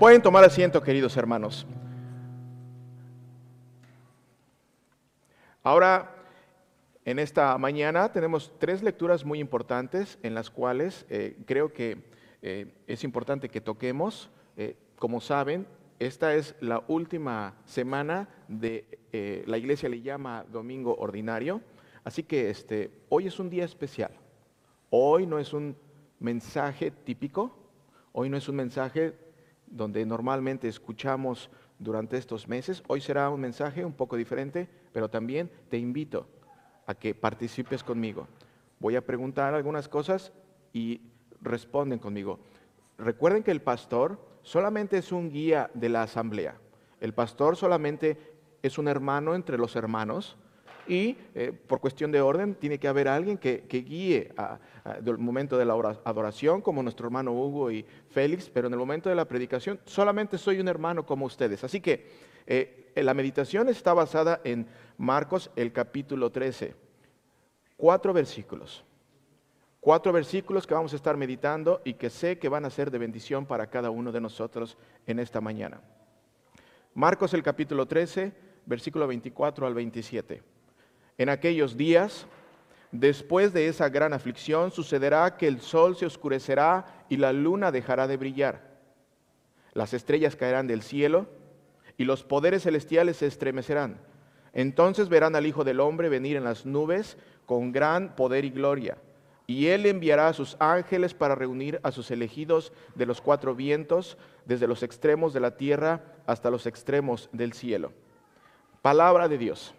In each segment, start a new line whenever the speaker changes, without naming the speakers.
Pueden tomar asiento, queridos hermanos. Ahora, en esta mañana tenemos tres lecturas muy importantes en las cuales eh, creo que eh, es importante que toquemos. Eh, como saben, esta es la última semana de la iglesia le llama Domingo Ordinario, así que este, hoy es un día especial. Hoy no es un mensaje típico, hoy no es un mensaje donde normalmente escuchamos durante estos meses. Hoy será un mensaje un poco diferente, pero también te invito a que participes conmigo. Voy a preguntar algunas cosas y responden conmigo. Recuerden que el pastor solamente es un guía de la asamblea. El pastor solamente es un hermano entre los hermanos y eh, por cuestión de orden tiene que haber alguien que, guíe el momento de la adoración, como nuestro hermano Hugo y Félix, pero en el momento de la predicación solamente soy un hermano como ustedes. Así que eh, la meditación está basada en Marcos el capítulo 13, cuatro versículos. Cuatro versículos que vamos a estar meditando y que sé que van a ser de bendición para cada uno de nosotros en esta mañana. Marcos el capítulo 13, versículo 24 al 27. En aquellos días, después de esa gran aflicción, sucederá que el sol se oscurecerá y la luna dejará de brillar. Las estrellas caerán del cielo y los poderes celestiales se estremecerán. Entonces verán al Hijo del Hombre venir en las nubes con gran poder y gloria y él enviará a sus ángeles para reunir a sus elegidos de los cuatro vientos, desde los extremos de la tierra hasta los extremos del cielo. Palabra de Dios.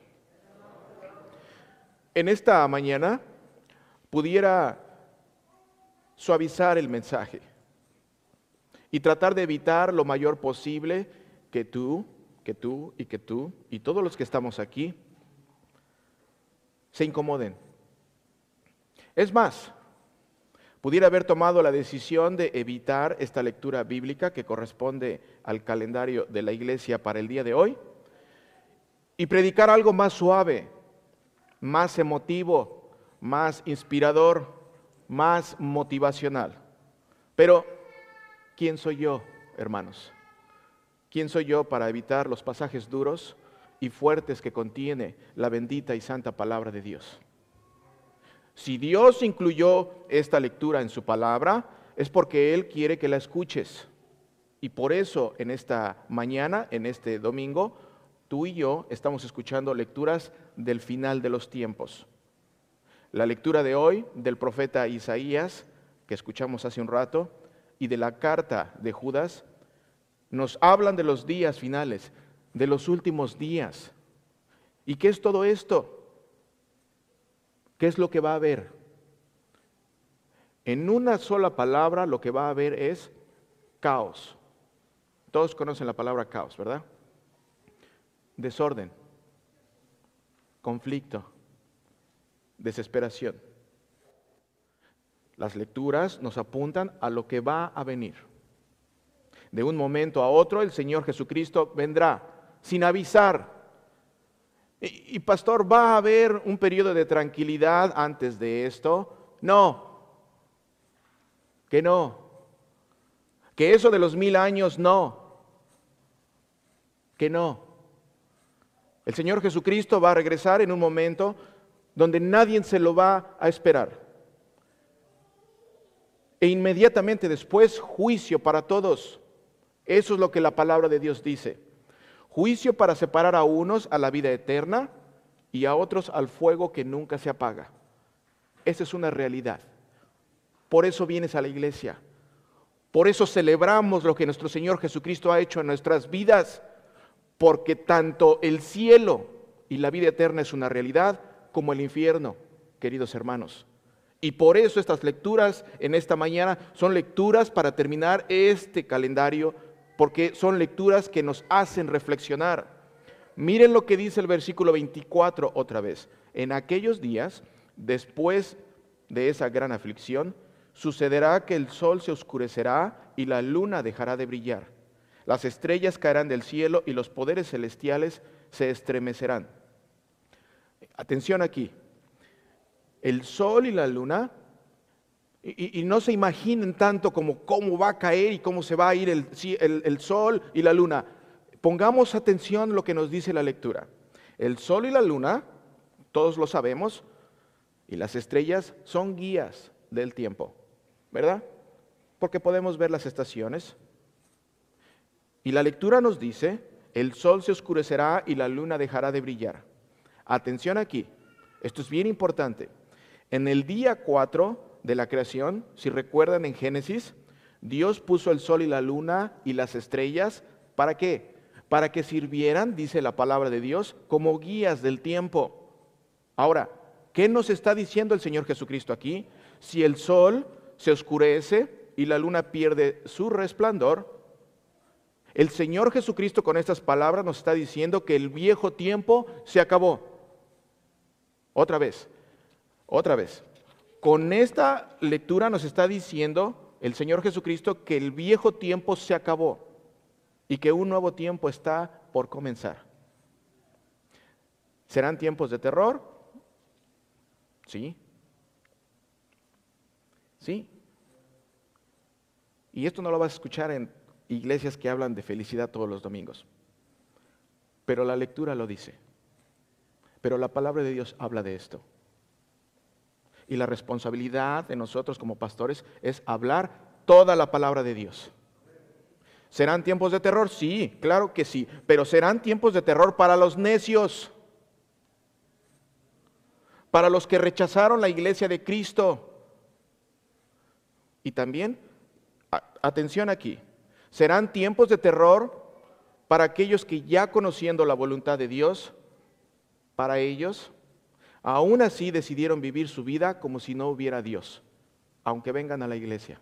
En esta mañana pudiera suavizar el mensaje y tratar de evitar lo mayor posible que tú, que tú y que tú y todos los que estamos aquí se incomoden. Es más, pudiera haber tomado la decisión de evitar esta lectura bíblica que corresponde al calendario de la iglesia para el día de hoy y predicar algo más suave, más emotivo, más inspirador, más motivacional. Pero, ¿quién soy yo, hermanos? ¿Quién soy yo para evitar los pasajes duros y fuertes que contiene la bendita y santa palabra de Dios? Si Dios incluyó esta lectura en su palabra, es porque Él quiere que la escuches. Y por eso en esta mañana, en este domingo, tú y yo estamos escuchando lecturas del final de los tiempos. La lectura de hoy del profeta Isaías, que escuchamos hace un rato, y de la carta de Judas, nos hablan de los días finales, de los últimos días. ¿Y qué es todo esto? ¿Qué es lo que va a haber? En una sola palabra lo que va a haber es caos. Todos conocen la palabra caos, ¿verdad? Desorden, conflicto, desesperación. Las lecturas nos apuntan a lo que va a venir. De un momento a otro el Señor Jesucristo vendrá sin avisar, y, pastor, ¿va a haber un periodo de tranquilidad antes de esto? No, que no. Que eso de los mil años, no. Que no. El Señor Jesucristo va a regresar en un momento donde nadie se lo va a esperar. E inmediatamente después juicio para todos. Eso es lo que la palabra de Dios dice. Juicio para separar a unos a la vida eterna y a otros al fuego que nunca se apaga. Esa es una realidad. Por eso vienes a la iglesia. Por eso celebramos lo que nuestro Señor Jesucristo ha hecho en nuestras vidas. Porque tanto el cielo y la vida eterna es una realidad como el infierno, queridos hermanos. Y por eso estas lecturas en esta mañana son lecturas para terminar este calendario porque son lecturas que nos hacen reflexionar. Miren lo que dice el versículo 24 otra vez. En aquellos días, después de esa gran aflicción, sucederá que el sol se oscurecerá y la luna dejará de brillar. Las estrellas caerán del cielo y los poderes celestiales se estremecerán. Atención aquí. El sol y la luna Y, no se imaginen tanto como cómo va a caer y cómo se va a ir el, el sol y la luna. Pongamos atención a lo que nos dice la lectura. El sol y la luna, todos lo sabemos, y las estrellas son guías del tiempo, ¿verdad? Porque podemos ver las estaciones. Y la lectura nos dice, el sol se oscurecerá y la luna dejará de brillar. Atención aquí, esto es bien importante. En el día 4 de la creación, si recuerdan en Génesis, Dios puso el sol y la luna y las estrellas, ¿para qué? Para que sirvieran, dice la palabra de Dios, como guías del tiempo. Ahora, ¿qué nos está diciendo el Señor Jesucristo aquí? Si el sol se oscurece y la luna pierde su resplandor, el Señor Jesucristo con estas palabras nos está diciendo que el viejo tiempo se acabó. Otra vez, otra vez. Con esta lectura nos está diciendo el Señor Jesucristo que el viejo tiempo se acabó y que un nuevo tiempo está por comenzar. ¿Serán tiempos de terror? Sí. Sí. Y esto no lo vas a escuchar en iglesias que hablan de felicidad todos los domingos. Pero la lectura lo dice. Pero la palabra de Dios habla de esto. Y la responsabilidad de nosotros como pastores es hablar toda la palabra de Dios. ¿Serán tiempos de terror? Sí, claro que sí. Pero serán tiempos de terror para los necios. Para los que rechazaron la iglesia de Cristo. Y también, atención aquí, serán tiempos de terror para aquellos que ya conociendo la voluntad de Dios, para ellos, aún así decidieron vivir su vida como si no hubiera Dios, aunque vengan a la iglesia.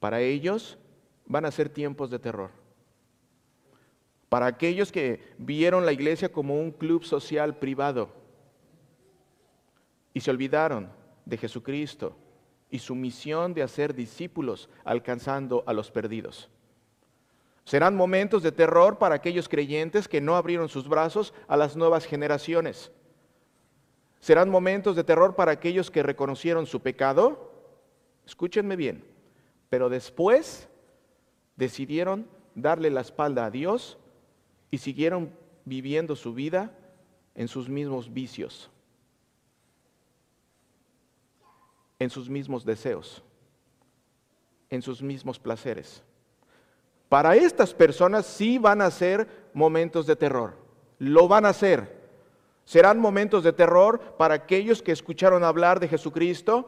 Para ellos van a ser tiempos de terror. Para aquellos que vieron la iglesia como un club social privado y se olvidaron de Jesucristo y su misión de hacer discípulos alcanzando a los perdidos. Serán momentos de terror para aquellos creyentes que no abrieron sus brazos a las nuevas generaciones. Serán momentos de terror para aquellos que reconocieron su pecado. Escúchenme bien. Pero después decidieron darle la espalda a Dios y siguieron viviendo su vida en sus mismos vicios, en sus mismos deseos, en sus mismos placeres. Para estas personas sí van a ser momentos de terror. Lo van a ser. Serán momentos de terror para aquellos que escucharon hablar de Jesucristo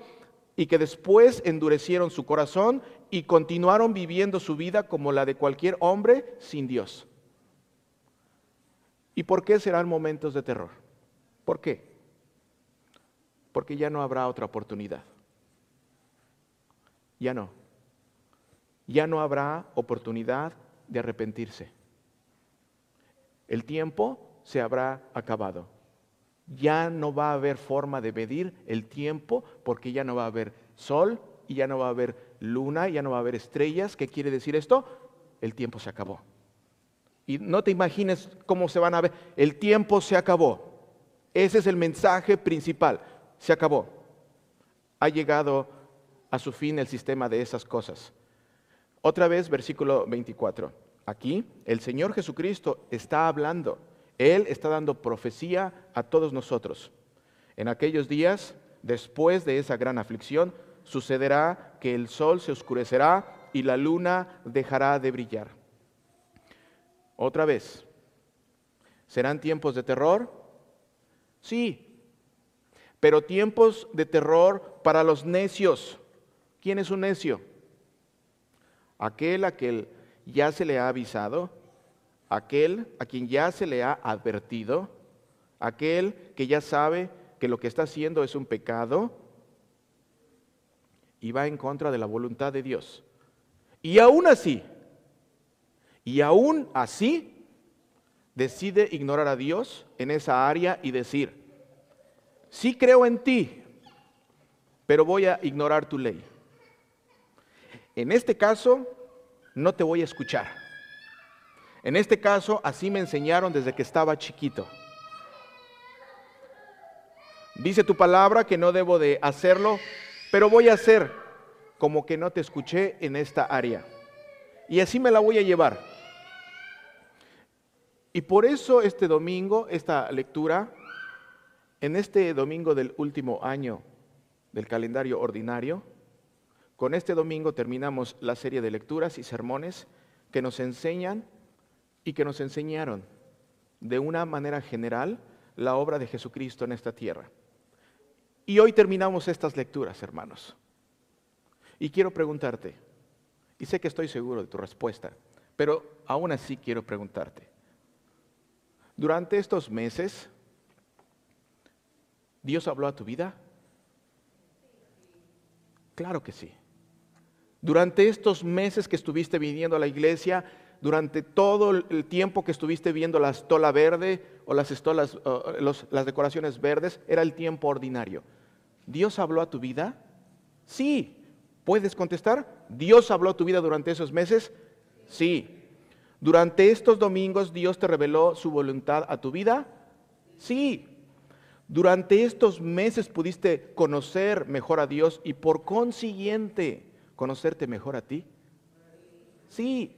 y que después endurecieron su corazón y continuaron viviendo su vida como la de cualquier hombre sin Dios. ¿Y por qué serán momentos de terror? ¿Por qué? Porque ya no habrá otra oportunidad. Ya no ya no habrá oportunidad de arrepentirse. El tiempo se habrá acabado. Ya no va a haber forma de medir el tiempo porque ya no va a haber sol y ya no va a haber luna, ya no va a haber estrellas. ¿Qué quiere decir esto? El tiempo se acabó. Y no te imagines cómo se van a ver. El tiempo se acabó. Ese es el mensaje principal. Se acabó. Ha llegado a su fin el sistema de esas cosas. Otra vez, versículo 24. Aquí el Señor Jesucristo está hablando. Él está dando profecía a todos nosotros. En aquellos días, después de esa gran aflicción, sucederá que el sol se oscurecerá y la luna dejará de brillar. Otra vez, ¿serán tiempos de terror? Sí, pero tiempos de terror para los necios. ¿Quién es un necio? aquel a quien ya se le ha avisado, aquel a quien ya se le ha advertido, aquel que ya sabe que lo que está haciendo es un pecado y va en contra de la voluntad de Dios. Y aún así, y aún así, decide ignorar a Dios en esa área y decir, sí creo en ti, pero voy a ignorar tu ley. En este caso, no te voy a escuchar. En este caso, así me enseñaron desde que estaba chiquito. Dice tu palabra que no debo de hacerlo, pero voy a hacer como que no te escuché en esta área. Y así me la voy a llevar. Y por eso este domingo, esta lectura, en este domingo del último año del calendario ordinario, con este domingo terminamos la serie de lecturas y sermones que nos enseñan y que nos enseñaron de una manera general la obra de Jesucristo en esta tierra. Y hoy terminamos estas lecturas, hermanos. Y quiero preguntarte, y sé que estoy seguro de tu respuesta, pero aún así quiero preguntarte, durante estos meses, ¿Dios habló a tu vida? Claro que sí. Durante estos meses que estuviste viniendo a la iglesia, durante todo el tiempo que estuviste viendo la estola verde o las, estolas, las decoraciones verdes, era el tiempo ordinario. ¿Dios habló a tu vida? Sí. ¿Puedes contestar? ¿Dios habló a tu vida durante esos meses? Sí. ¿Durante estos domingos Dios te reveló su voluntad a tu vida? Sí. ¿Durante estos meses pudiste conocer mejor a Dios y por consiguiente conocerte mejor a ti? Sí.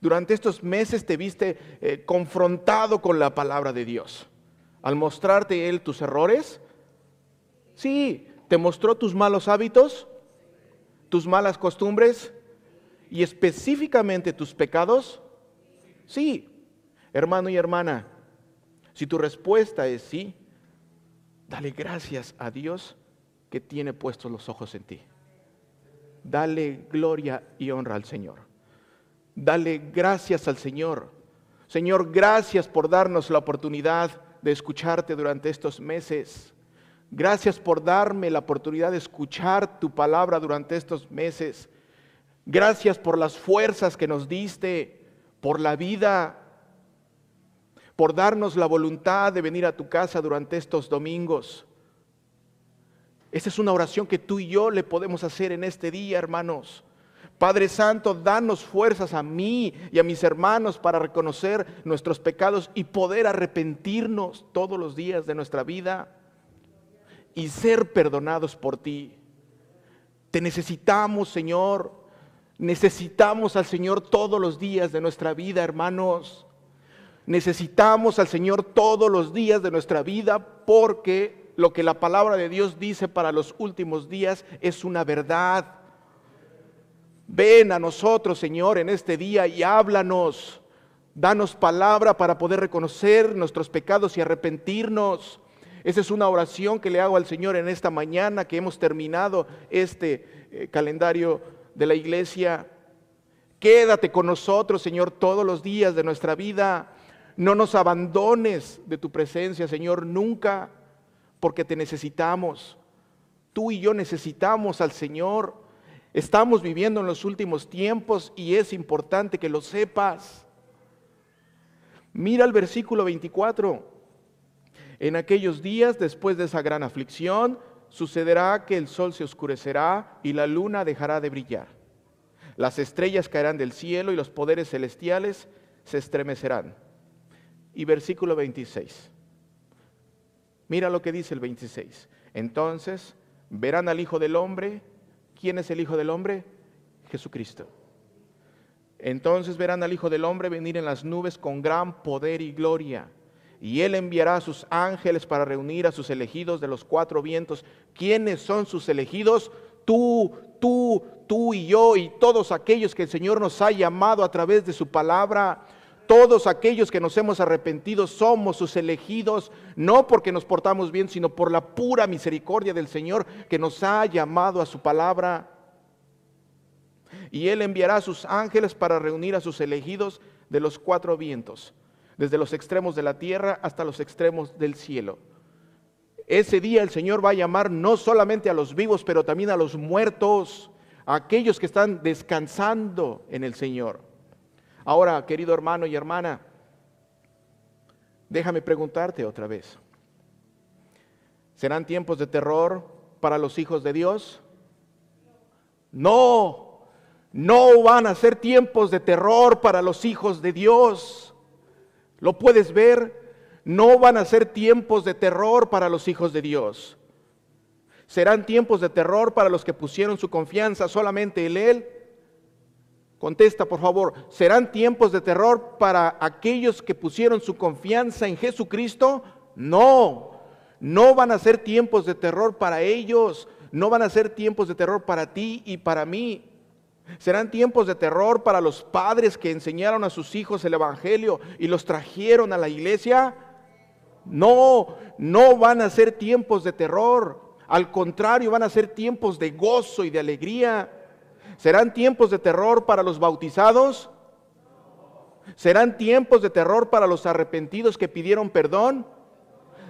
Durante estos meses te viste eh, confrontado con la palabra de Dios. Al mostrarte Él tus errores, sí. ¿Te mostró tus malos hábitos? ¿Tus malas costumbres? ¿Y específicamente tus pecados? Sí. Hermano y hermana, si tu respuesta es sí, dale gracias a Dios que tiene puestos los ojos en ti. Dale gloria y honra al Señor. Dale gracias al Señor. Señor, gracias por darnos la oportunidad de escucharte durante estos meses. Gracias por darme la oportunidad de escuchar tu palabra durante estos meses. Gracias por las fuerzas que nos diste, por la vida, por darnos la voluntad de venir a tu casa durante estos domingos. Esa es una oración que tú y yo le podemos hacer en este día, hermanos. Padre Santo, danos fuerzas a mí y a mis hermanos para reconocer nuestros pecados y poder arrepentirnos todos los días de nuestra vida y ser perdonados por ti. Te necesitamos, Señor. Necesitamos al Señor todos los días de nuestra vida, hermanos. Necesitamos al Señor todos los días de nuestra vida porque lo que la palabra de Dios dice para los últimos días es una verdad. Ven a nosotros, Señor, en este día y háblanos. Danos palabra para poder reconocer nuestros pecados y arrepentirnos. Esa es una oración que le hago al Señor en esta mañana que hemos terminado este eh, calendario de la iglesia. Quédate con nosotros, Señor, todos los días de nuestra vida. No nos abandones de tu presencia, Señor, nunca, porque te necesitamos. Tú y yo necesitamos al Señor. Estamos viviendo en los últimos tiempos y es importante que lo sepas. Mira el versículo 24. En aquellos días, después de esa gran aflicción, sucederá que el sol se oscurecerá y la luna dejará de brillar. Las estrellas caerán del cielo y los poderes celestiales se estremecerán. Y versículo 26. Mira lo que dice el 26. Entonces verán al Hijo del Hombre. ¿Quién es el Hijo del Hombre? Jesucristo. Entonces verán al Hijo del Hombre venir en las nubes con gran poder y gloria y él enviará a sus ángeles para reunir a sus elegidos de los cuatro vientos. ¿Quiénes son sus elegidos? Tú, tú, tú y yo y todos aquellos que el Señor nos ha llamado a través de su palabra. Todos aquellos que nos hemos arrepentido somos sus elegidos, no porque nos portamos bien, sino por la pura misericordia del Señor que nos ha llamado a su palabra. Y Él enviará a sus ángeles para reunir a sus elegidos de los cuatro vientos desde los extremos de la tierra hasta los extremos del cielo. Ese día el Señor va a llamar no solamente a los vivos, pero también a los muertos, a aquellos que están descansando en el Señor. Ahora, querido hermano y hermana, déjame preguntarte otra vez. ¿Serán tiempos de terror para los hijos de Dios? No, no van a ser tiempos de terror para los hijos de Dios. Lo puedes ver. no van a ser tiempos de terror para los hijos de Dios. Serán tiempos de terror para los que pusieron su confianza solamente en Él. Contesta, por favor, ¿serán tiempos de terror para aquellos que pusieron su confianza en Jesucristo? No, no van a ser tiempos de terror para ellos, no van a ser tiempos de terror para ti y para mí. Serán tiempos de terror para los padres que enseñaron a sus hijos el Evangelio y los trajeron a la iglesia. No, no van a ser tiempos de terror. Al contrario, van a ser tiempos de gozo y de alegría. ¿Serán tiempos de terror para los bautizados? ¿Serán tiempos de terror para los arrepentidos que pidieron perdón?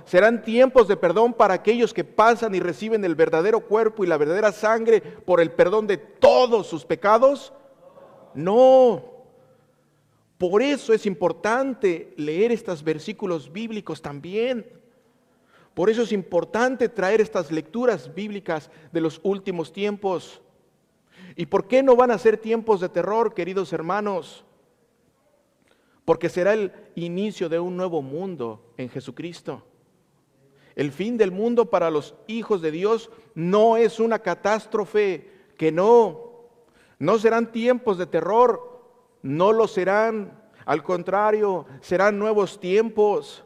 ¿Serán tiempos de perdón para aquellos que pasan y reciben el verdadero cuerpo y la verdadera sangre por el perdón de todos sus pecados? No. Por eso es importante leer estos versículos bíblicos también. Por eso es importante traer estas lecturas bíblicas de los últimos tiempos. ¿Y por qué no van a ser tiempos de terror, queridos hermanos? Porque será el inicio de un nuevo mundo en Jesucristo. El fin del mundo para los hijos de Dios no es una catástrofe, que no. No serán tiempos de terror, no lo serán. Al contrario, serán nuevos tiempos,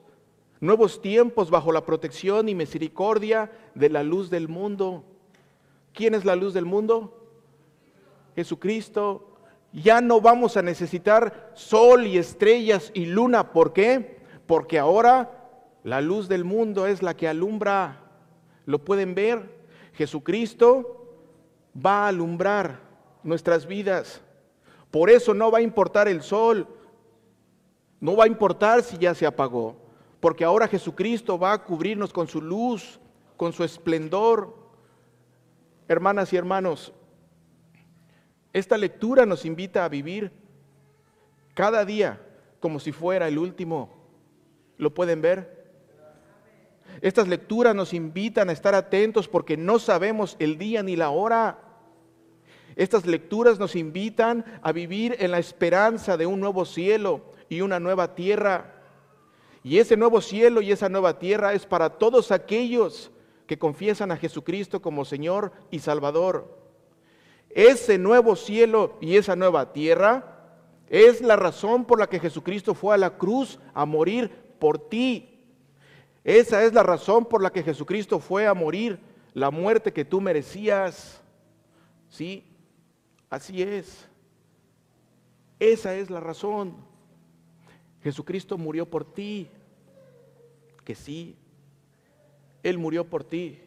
nuevos tiempos bajo la protección y misericordia de la luz del mundo. ¿Quién es la luz del mundo? Jesucristo. Ya no vamos a necesitar sol y estrellas y luna. ¿Por qué? Porque ahora la luz del mundo es la que alumbra. ¿Lo pueden ver? Jesucristo va a alumbrar nuestras vidas. Por eso no va a importar el sol. No va a importar si ya se apagó. Porque ahora Jesucristo va a cubrirnos con su luz, con su esplendor. Hermanas y hermanos, esta lectura nos invita a vivir cada día como si fuera el último. ¿Lo pueden ver? Estas lecturas nos invitan a estar atentos porque no sabemos el día ni la hora. Estas lecturas nos invitan a vivir en la esperanza de un nuevo cielo y una nueva tierra. Y ese nuevo cielo y esa nueva tierra es para todos aquellos que confiesan a Jesucristo como Señor y Salvador. Ese nuevo cielo y esa nueva tierra es la razón por la que Jesucristo fue a la cruz a morir por ti esa es la razón por la que Jesucristo fue a morir, la muerte que tú merecías. Sí, así es. Esa es la razón. Jesucristo murió por ti, que sí, Él murió por ti.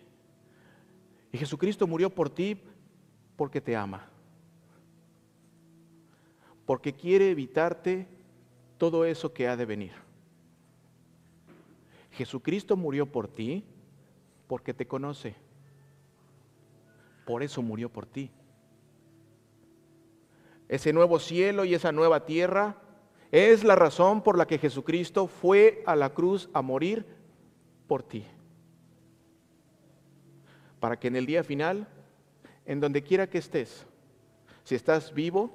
Y Jesucristo murió por ti porque te ama, porque quiere evitarte todo eso que ha de venir. Jesucristo murió por ti porque te conoce. Por eso murió por ti. Ese nuevo cielo y esa nueva tierra es la razón por la que Jesucristo fue a la cruz a morir por ti. Para que en el día final, en donde quiera que estés, si estás vivo,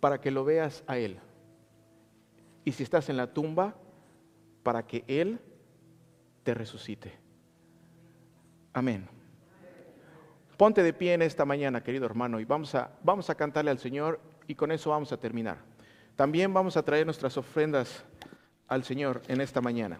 para que lo veas a Él. Y si estás en la tumba, para que Él te resucite. Amén. Ponte de pie en esta mañana, querido hermano, y vamos a, vamos a cantarle al Señor y con eso vamos a terminar. También vamos a traer nuestras ofrendas al Señor en esta mañana.